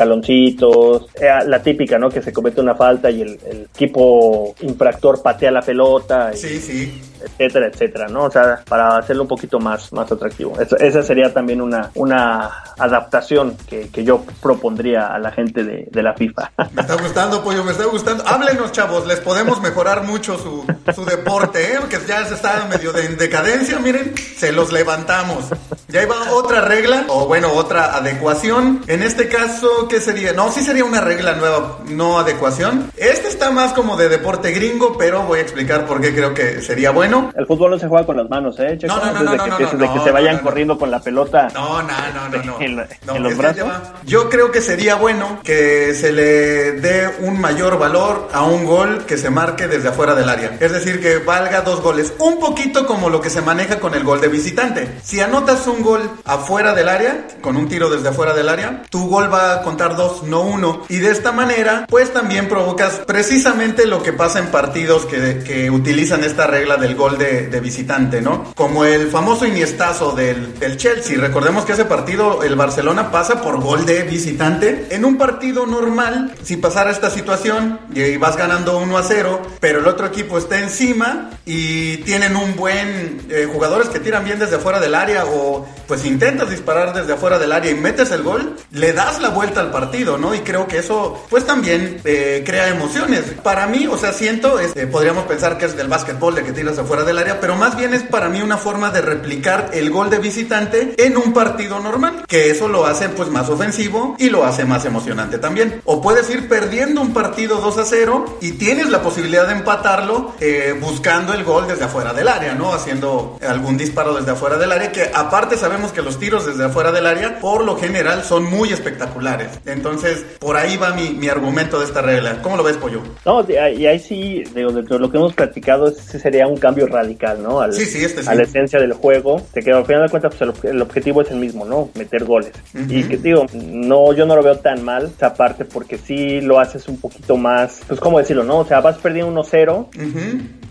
caloncitos, eh, la típica, ¿no? Que se comete una falta y el, el equipo infractor patea la pelota. sí, sí etcétera, etcétera, ¿no? O sea, para hacerlo un poquito más, más atractivo. esa sería también una, una adaptación que, que yo propondría a la gente de, de, la FIFA. *laughs* Me está gustando, Pollo, me está gustando. Háblenos, chavos, les podemos mejorar mucho su, su deporte, ¿eh? Porque ya se está medio de decadencia, miren, se los levantamos. Ya iba otra regla, o bueno, otra adecuación. En este caso, ¿qué sería? No, sí sería una regla nueva, no adecuación. Este está más como de deporte gringo, pero voy a explicar por qué creo que sería bueno el fútbol no se juega con las manos, ¿eh? no, no, no, desde que, desde que se vayan corriendo con la pelota. No, no, no, no. *laughs* En, los brazos. Yo creo que sería bueno que se le dé un mayor valor a un gol que se marque desde afuera del área. Es decir, que valga dos goles. Un poquito como lo que se maneja con el gol de visitante. Si anotas un gol afuera del área, con un tiro desde afuera del área, tu gol va a contar dos, no uno. Y de esta manera, pues también provocas precisamente lo que pasa en partidos que, que utilizan esta regla del gol de, visitante, ¿no? Como el famoso iniestazo del, del, Chelsea. Recordemos que ese partido el Barcelona pasa por gol de visitante. En un partido normal, si pasara esta situación y vas ganando 1 a 0, pero el otro equipo está encima y tienen un buen eh, jugadores que tiran bien desde afuera del área o pues intentas disparar desde afuera del área y metes el gol, le das la vuelta al partido, ¿no? Y creo que eso pues también eh, crea emociones. Para mí, o sea, siento, este, podríamos pensar que es del básquetbol de que tiras afuera fuera del área, pero más bien es para mí una forma de replicar el gol de visitante en un partido normal, que eso lo hace pues más ofensivo y lo hace más emocionante también. O puedes ir perdiendo un partido 2 a 0 y tienes la posibilidad de empatarlo eh, buscando el gol desde afuera del área, ¿no? Haciendo algún disparo desde afuera del área, que aparte sabemos que los tiros desde afuera del área por lo general son muy espectaculares. Entonces, por ahí va mi, mi argumento de esta regla. ¿Cómo lo ves, Pollo? No, y ahí sí, digo, dentro de lo que hemos platicado, ese sería un cambio radical, ¿no? Al, sí, sí, este sí. A la esencia del juego, de que al final de cuentas pues, el, objetivo es el mismo, ¿no? Meter goles. Y que digo, no, yo no lo veo tan mal esa parte porque sí lo haces un poquito más, pues cómo decirlo, ¿no? O sea, vas perdiendo 1-0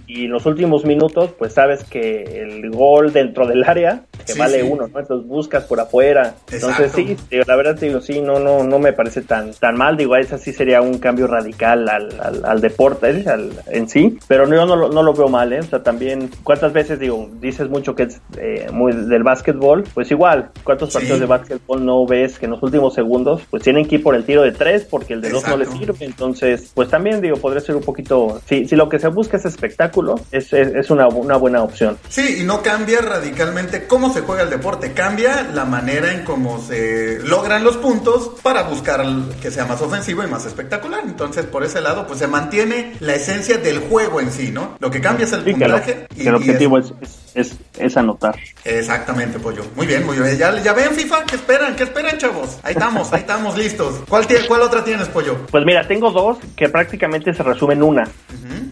y en los últimos minutos, pues sabes que el gol dentro del área que vale uno, ¿no? Entonces buscas por afuera. Entonces sí, la verdad digo, sí, no, no, no me parece tan, tan mal. Digo, esa sí sería un cambio radical al, al, deporte ¿eh? en sí, pero yo no, no, lo veo mal, ¿eh? O sea, también, ¿cuántas veces, digo, dices mucho que es eh, muy del básquetbol? Pues igual, ¿cuántos partidos de básquetbol no ves que en los últimos segundos, pues tienen que ir por el tiro de tres porque el de dos no les sirve? Entonces, pues también, digo, podría ser un poquito, si, si lo que se busca es espectáculo, es, es, es una, una buena opción. Sí, y no cambia radicalmente cómo se juega el deporte, cambia la manera en cómo se logran los puntos para buscar que sea más ofensivo y más espectacular. Entonces, por ese lado, pues se mantiene la esencia del juego en sí, ¿no? Lo que cambia es el puntaje. y, el objetivo es, es, es, anotar. Exactamente, pollo. Muy bien, muy bien. Ya, ya ven, FIFA, ¿qué esperan? ¿Qué esperan, chavos? Ahí estamos, ahí estamos listos. ¿Cuál, ¿Cuál otra tienes, pollo? Pues mira, tengo dos que prácticamente se resumen una.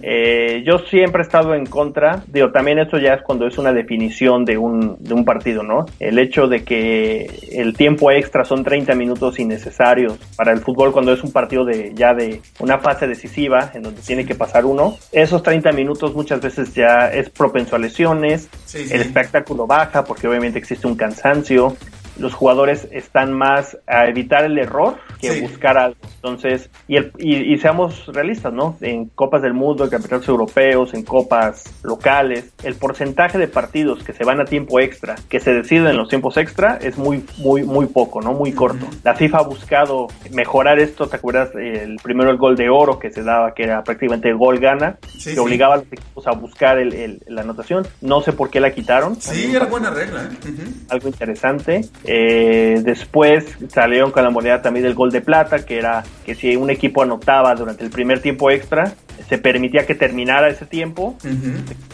Eh, yo siempre he estado en contra, digo, también esto ya es cuando es una definición de un, de un partido, ¿no? El hecho de que el tiempo extra son 30 minutos innecesarios para el fútbol cuando es un partido de ya de una fase decisiva en donde tiene que pasar uno, esos 30 minutos muchas veces ya es propenso a lesiones, el espectáculo baja porque obviamente existe un cansancio, los jugadores están más a evitar el error que buscar algo. Entonces, y, el, y, seamos realistas, ¿no? En Copas del Mundo, en campeonatos europeos, en copas locales, el porcentaje de partidos que se van a tiempo extra, que se deciden en los tiempos extra, es muy, muy, muy poco, ¿no? Muy corto. La FIFA ha buscado mejorar esto, ¿te acuerdas? El primero el gol de oro que se daba, que era prácticamente el gol gana, que obligaba a los equipos a buscar el, la anotación. No sé por qué la quitaron. Sí, era buena regla. ¿eh? Algo interesante. Eh, después salieron con la moneda también del gol de plata, que era que si un equipo anotaba durante el primer tiempo extra, se permitía que terminara ese tiempo,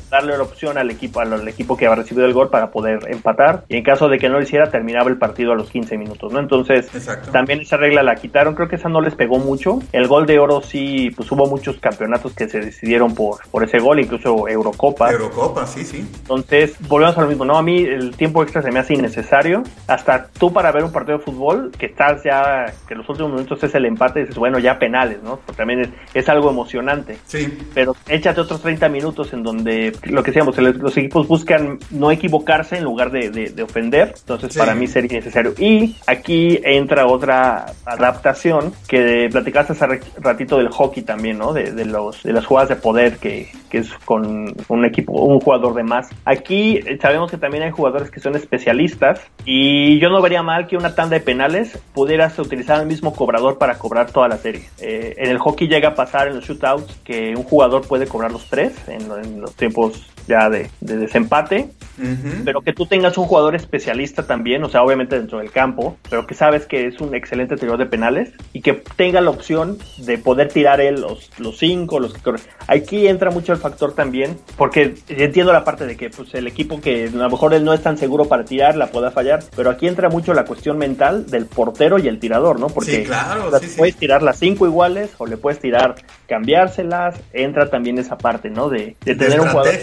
darle la opción al equipo, al, equipo que había recibido el gol para poder empatar, y en caso de que no lo hiciera, terminaba el partido a los 15 minutos, ¿no? Entonces, también esa regla la quitaron, creo que esa no les pegó mucho. El gol de oro sí, pues hubo muchos campeonatos que se decidieron por, por ese gol, incluso Eurocopa. Eurocopa, sí, sí. Entonces, volvemos a lo mismo, ¿no? A mí el tiempo extra se me hace innecesario. Hasta tú para ver un partido de fútbol, que estás ya, que los últimos minutos es el empate, y dices, bueno, ya penales, ¿no? Porque también es, es algo emocionante. Sí. Pero échate otros 30 minutos en donde lo que decíamos, los equipos buscan no equivocarse en lugar de, de, ofender. Entonces, para mí sería necesario. Y aquí entra otra adaptación que platicaste hace ratito del hockey también, ¿no? De, de, los, de las jugadas de poder que, que es con un equipo, un jugador de más. Aquí eh, sabemos que también hay jugadores que son especialistas y yo no vería mal que una tanda de penales pudieras utilizar el mismo cobrador para cobrar toda la serie. Eh, en el hockey llega a pasar en los shootouts que un jugador puede cobrar los tres en, los tiempos ya de, desempate, pero que tú tengas un jugador especialista también, o sea, obviamente dentro del campo, pero que sabes que es un excelente tirador de penales y que tenga la opción de poder tirar él los, los cinco, los que Aquí entra mucho el factor también, porque entiendo la parte de que pues, el equipo que a lo mejor él no es tan seguro para tirar, la pueda fallar, pero aquí entra mucho la cuestión mental del portero y el tirador, ¿no? Porque claro, puedes tirar las cinco iguales o le puedes tirar, cambiárselas, entra también esa parte, ¿no? De, tener un jugador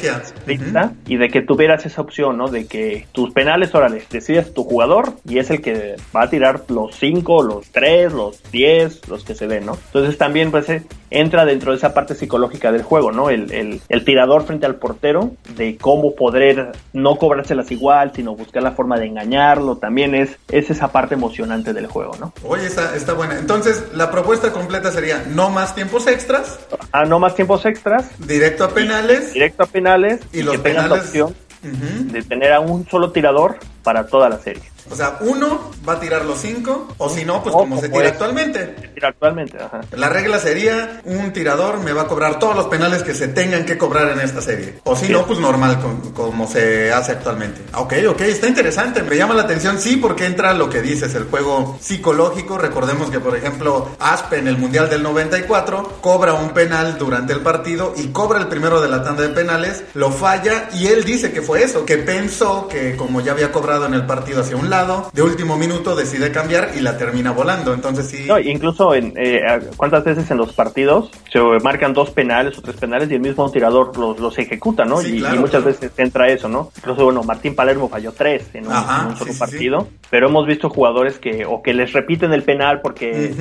y de que tuvieras esa opción, ¿no? De que tus penales, órale, decides tu jugador y es el que va a tirar los cinco, los tres, los diez, los que se ven, ¿no? Entonces también pues eh, entra dentro de esa parte psicológica del juego, ¿no? El, el, el tirador frente al portero, de cómo poder no cobrárselas igual, sino buscar la forma de engañarlo, también es, es esa parte emocionante del juego, ¿no? Oye, está, está buena. Entonces, la propuesta completa sería no más tiempos extras. Ah, no más tiempos extras. Directo a penales. Directo a penales. Y, los que penales. la opción de tener a un solo tirador para toda la serie. O sea, uno va a tirar los cinco, o si no, pues como se tira actualmente. Se tira actualmente, ajá. La regla sería, un tirador me va a cobrar todos los penales que se tengan que cobrar en esta serie. O si no, pues normal, como, se hace actualmente. Ok, ok, está interesante, me llama la atención, sí, porque entra lo que dices, el juego psicológico. Recordemos que, por ejemplo, Aspe en el Mundial del 94 cobra un penal durante el partido y cobra el primero de la tanda de penales, lo falla y él dice que fue eso, que pensó que como ya había cobrado en el partido hacia un lado, de último minuto decide cambiar y la termina volando. Entonces sí. No, incluso en eh, cuántas veces en los partidos se marcan dos penales o tres penales y el mismo tirador los, los ejecuta, ¿no? y, muchas veces entra eso, ¿no? Incluso, bueno, Martín Palermo falló tres en un, solo partido, pero hemos visto jugadores que o que les repiten el penal porque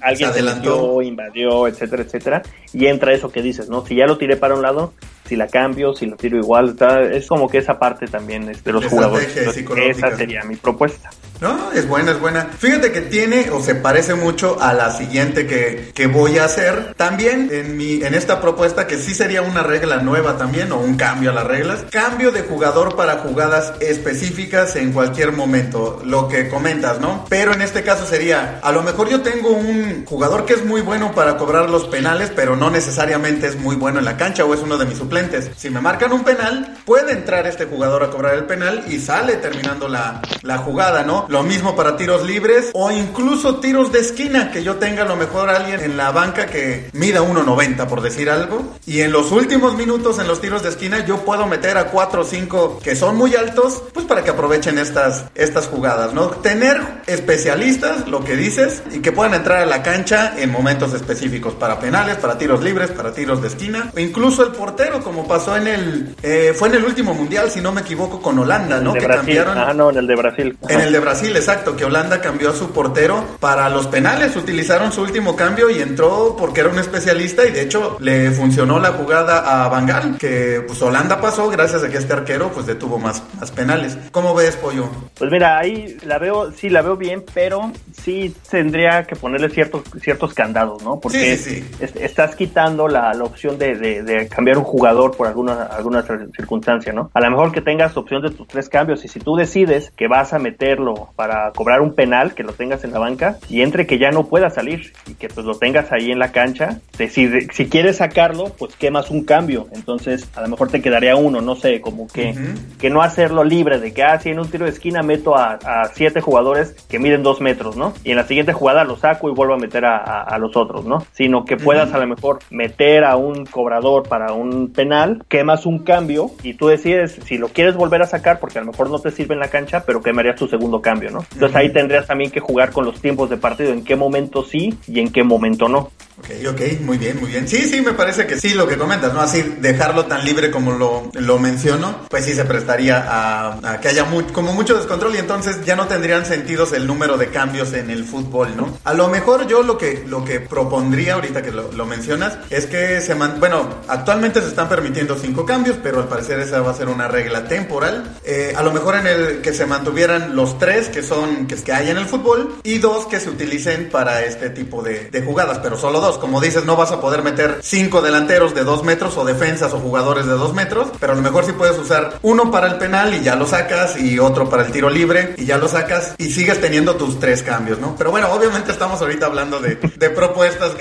alguien se, se invadió, etcétera, etcétera, y entra eso que dices, ¿no? Si ya lo tiré para un lado, si la cambio, si la tiro igual, es como que esa parte también es de los jugadores. esa sería mi propuesta. No, es buena, es buena. Fíjate que tiene o se parece mucho a la siguiente que, que voy a hacer. También en mi, en esta propuesta que sí sería una regla nueva también o un cambio a las reglas. Cambio de jugador para jugadas específicas en cualquier momento. Lo que comentas, ¿no? Pero en este caso sería, a lo mejor yo tengo un jugador que es muy bueno para cobrar los penales, pero no necesariamente es muy bueno en la cancha o es uno de mis suplentes. Si me marcan un penal, puede entrar este jugador a cobrar el penal y sale terminando la, la jugada, ¿no? Lo mismo para tiros libres o incluso tiros de esquina, que yo tenga a lo mejor alguien en la banca que mida 1.90 por decir algo. Y en los últimos minutos en los tiros de esquina yo puedo meter a 4 o 5 que son muy altos, pues para que aprovechen estas, estas jugadas, ¿no? Tener especialistas, lo que dices, y que puedan entrar a la cancha en momentos específicos para penales, para tiros libres, para tiros de esquina, o incluso el portero, como pasó en el, eh, fue en el último mundial, si no me equivoco, con Holanda, ¿no? que cambiaron. Ah, no, en el de Brasil. En el de Brasil Brasil, exacto, que Holanda cambió a su portero para los penales, utilizaron su último cambio y entró porque era un especialista y de hecho le funcionó la jugada a Bangal, que pues Holanda pasó gracias a que este arquero pues detuvo más, más penales. ¿Cómo ves, Pollo? Pues mira, ahí la veo, sí la veo bien, pero sí tendría que ponerle ciertos, ciertos candados, ¿no? Porque estás quitando la, opción de, de, cambiar un jugador por alguna, alguna circunstancia, ¿no? A lo mejor que tengas opción de tus tres cambios y si tú decides que vas a meterlo para cobrar un penal, que lo tengas en la banca, y entre que ya no pueda salir y que pues lo tengas ahí en la cancha, si, si quieres sacarlo, pues quemas un cambio, entonces a lo mejor te quedaría uno, no sé, como que, que no hacerlo libre, de que, ah, si en un tiro de esquina meto a, siete jugadores que miden dos metros, ¿no? Y en la siguiente jugada lo saco y vuelvo a meter a, los otros, ¿no? Sino que puedas a lo mejor meter a un cobrador para un penal, quemas un cambio y tú decides si lo quieres volver a sacar porque a lo mejor no te sirve en la cancha, pero quemarías tu segundo cambio. Entonces ahí tendrías también que jugar con los tiempos de partido, en qué momento sí y en qué momento no. Ok, ok, muy bien, muy bien. Sí, sí, me parece que sí, lo que comentas, ¿no? Así dejarlo tan libre como lo, menciono, pues sí se prestaría a, que haya como mucho descontrol y entonces ya no tendrían sentidos el número de cambios en el fútbol, ¿no? A lo mejor yo lo que, lo que propondría ahorita que lo, mencionas es que se man, bueno, actualmente se están permitiendo cinco cambios, pero al parecer esa va a ser una regla temporal. Eh, a lo mejor en el que se mantuvieran los tres que son que, que hay en el fútbol y dos que se utilicen para este tipo de, de jugadas, pero solo dos como dices, no vas a poder meter cinco delanteros de dos metros o defensas o jugadores de dos metros, pero a lo mejor sí puedes usar uno para el penal y ya lo sacas y otro para el tiro libre y ya lo sacas y sigues teniendo tus tres cambios, ¿no? Pero bueno, obviamente estamos ahorita hablando de, propuestas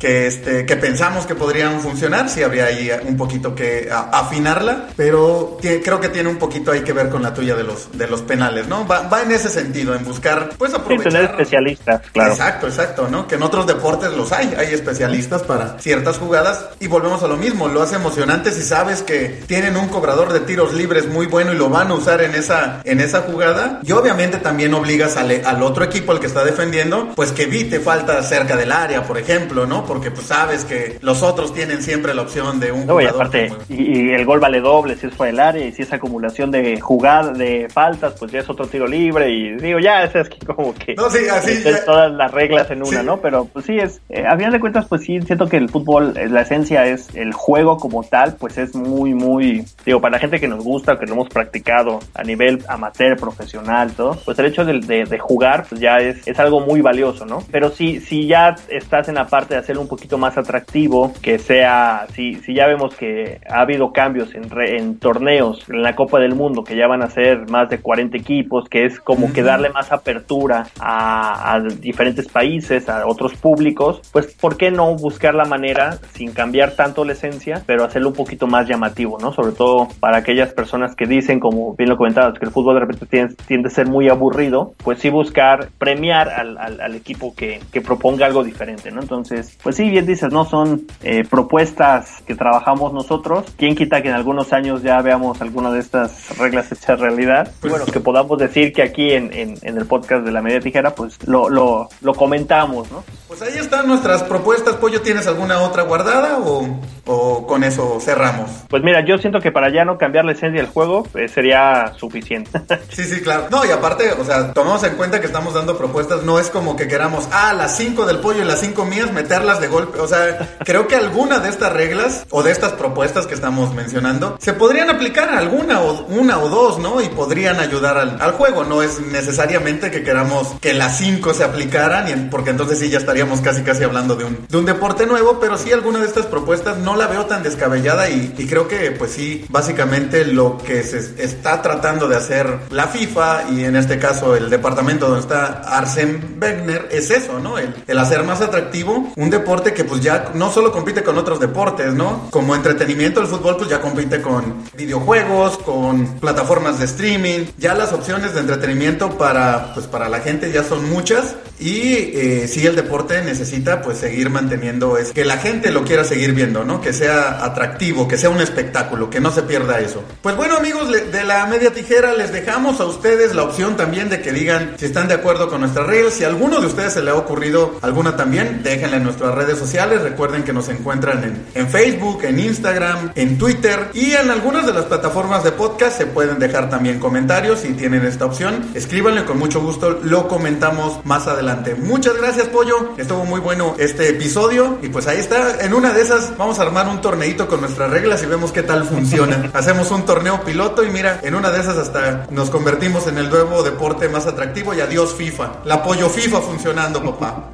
que, este, que pensamos que podrían funcionar, sí habría ahí un poquito que afinarla, pero creo que tiene un poquito ahí que ver con la tuya de los, de los penales, ¿no? Va, en ese sentido, en buscar, pues aprovechar. tener especialistas, claro. Exacto, exacto, ¿no? Que en otros deportes los hay, hay especialistas para ciertas jugadas y volvemos a lo mismo, lo hace emocionante si sabes que tienen un cobrador de tiros libres muy bueno y lo van a usar en esa, en esa jugada y obviamente también obligas al, al otro equipo, al que está defendiendo, pues que evite falta cerca del área, por ejemplo, ¿no? Porque pues sabes que los otros tienen siempre la opción de un no. Y aparte, y, el gol vale doble si es fuera del área y si es acumulación de jugadas, de faltas, pues ya es otro tiro libre y digo, ya, es que como que... No, sí, así... Todas las reglas en una, ¿no? Pero pues sí, es... Eh, a final de cuentas, pues sí, siento que el fútbol, eh, la esencia es el juego como tal, pues es muy, muy, digo, para la gente que nos gusta, que lo hemos practicado a nivel amateur, profesional, todo, pues el hecho de, de, jugar, pues ya es, es algo muy valioso, ¿no? Pero si, si ya estás en la parte de hacerlo un poquito más atractivo, que sea, si, si ya vemos que ha habido cambios en, en torneos, en la Copa del Mundo, que ya van a ser más de 40 equipos, que es como que darle más apertura a, a diferentes países, a otros públicos, pues ¿por qué no buscar la manera, sin cambiar tanto la esencia, pero hacerlo un poquito más llamativo, ¿no? Sobre todo para aquellas personas que dicen, como bien lo comentabas, que el fútbol de repente tiende, a ser muy aburrido, pues sí buscar premiar al, al, equipo que, que, proponga algo diferente, ¿no? Entonces, pues sí, bien dices, ¿no? Son eh, propuestas que trabajamos nosotros. ¿Quién quita que en algunos años ya veamos alguna de estas reglas hechas realidad? Pues, bueno, que podamos decir que aquí en, en, en el podcast de la media tijera, pues lo, lo, lo comentamos, ¿no? Pues ahí están nuestras propuestas. Pollo, ¿tienes alguna otra guardada o, o con eso cerramos? Pues mira, yo siento que para ya no cambiar la esencia del juego eh, sería suficiente. *laughs* sí, sí, claro. No, y aparte, o sea, tomamos en cuenta que estamos dando propuestas. No es como que queramos, ah, las cinco del pollo y las cinco mías, meterlas de golpe. O sea, *laughs* creo que alguna de estas reglas o de estas propuestas que estamos mencionando se podrían aplicar a alguna o una o dos, ¿no? Y podrían ayudar al, al juego. No es necesariamente que queramos que las cinco se aplicaran, porque entonces sí ya estaría casi casi hablando de un, de un deporte nuevo, pero sí alguna de estas propuestas no la veo tan descabellada y, creo que pues sí, básicamente lo que se está tratando de hacer la FIFA y en este caso el departamento donde está Arsen Wegener es eso, ¿no? El, el hacer más atractivo un deporte que pues ya no solo compite con otros deportes, ¿no? Como entretenimiento el fútbol pues ya compite con videojuegos, con plataformas de streaming, ya las opciones de entretenimiento para pues para la gente ya son muchas y eh, sí el deporte necesita pues seguir manteniendo es que la gente lo quiera seguir viendo, ¿no? Que sea atractivo, que sea un espectáculo, que no se pierda eso. Pues bueno amigos de la media tijera les dejamos a ustedes la opción también de que digan si están de acuerdo con nuestras reglas. Si a alguno de ustedes se le ha ocurrido alguna también, déjenla en nuestras redes sociales. Recuerden que nos encuentran en, en Facebook, en Instagram, en Twitter y en algunas de las plataformas de podcast se pueden dejar también comentarios si tienen esta opción. Escríbanle con mucho gusto, lo comentamos más adelante. Muchas gracias Pollo. Estuvo muy bueno este episodio y pues ahí está. En una de esas vamos a armar un torneito con nuestras reglas y vemos qué tal funciona. *laughs* Hacemos un torneo piloto y mira, en una de esas hasta nos convertimos en el nuevo deporte más atractivo y adiós FIFA. El apoyo FIFA funcionando, papá.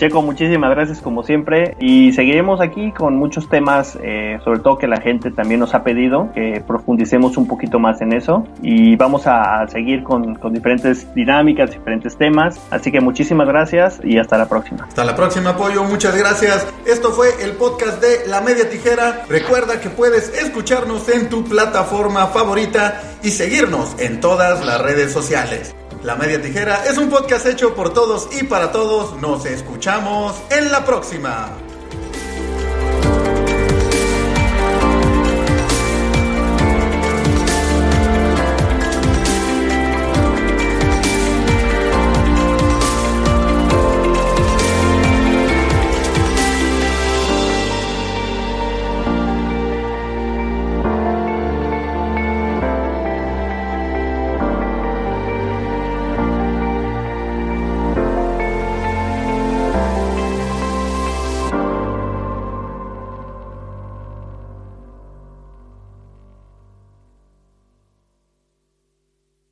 Checo, muchísimas gracias como siempre y seguiremos aquí con muchos temas, eh, sobre todo que la gente también nos ha pedido que profundicemos un poquito más en eso y vamos a, seguir con, con, diferentes dinámicas, diferentes temas. Así que muchísimas gracias y hasta la próxima. Hasta la próxima, Pollo. Muchas gracias. Esto fue el podcast de La Media Tijera. Recuerda que puedes escucharnos en tu plataforma favorita y seguirnos en todas las redes sociales. La Media Tijera es un podcast hecho por todos y para todos. Nos escuchamos en la próxima.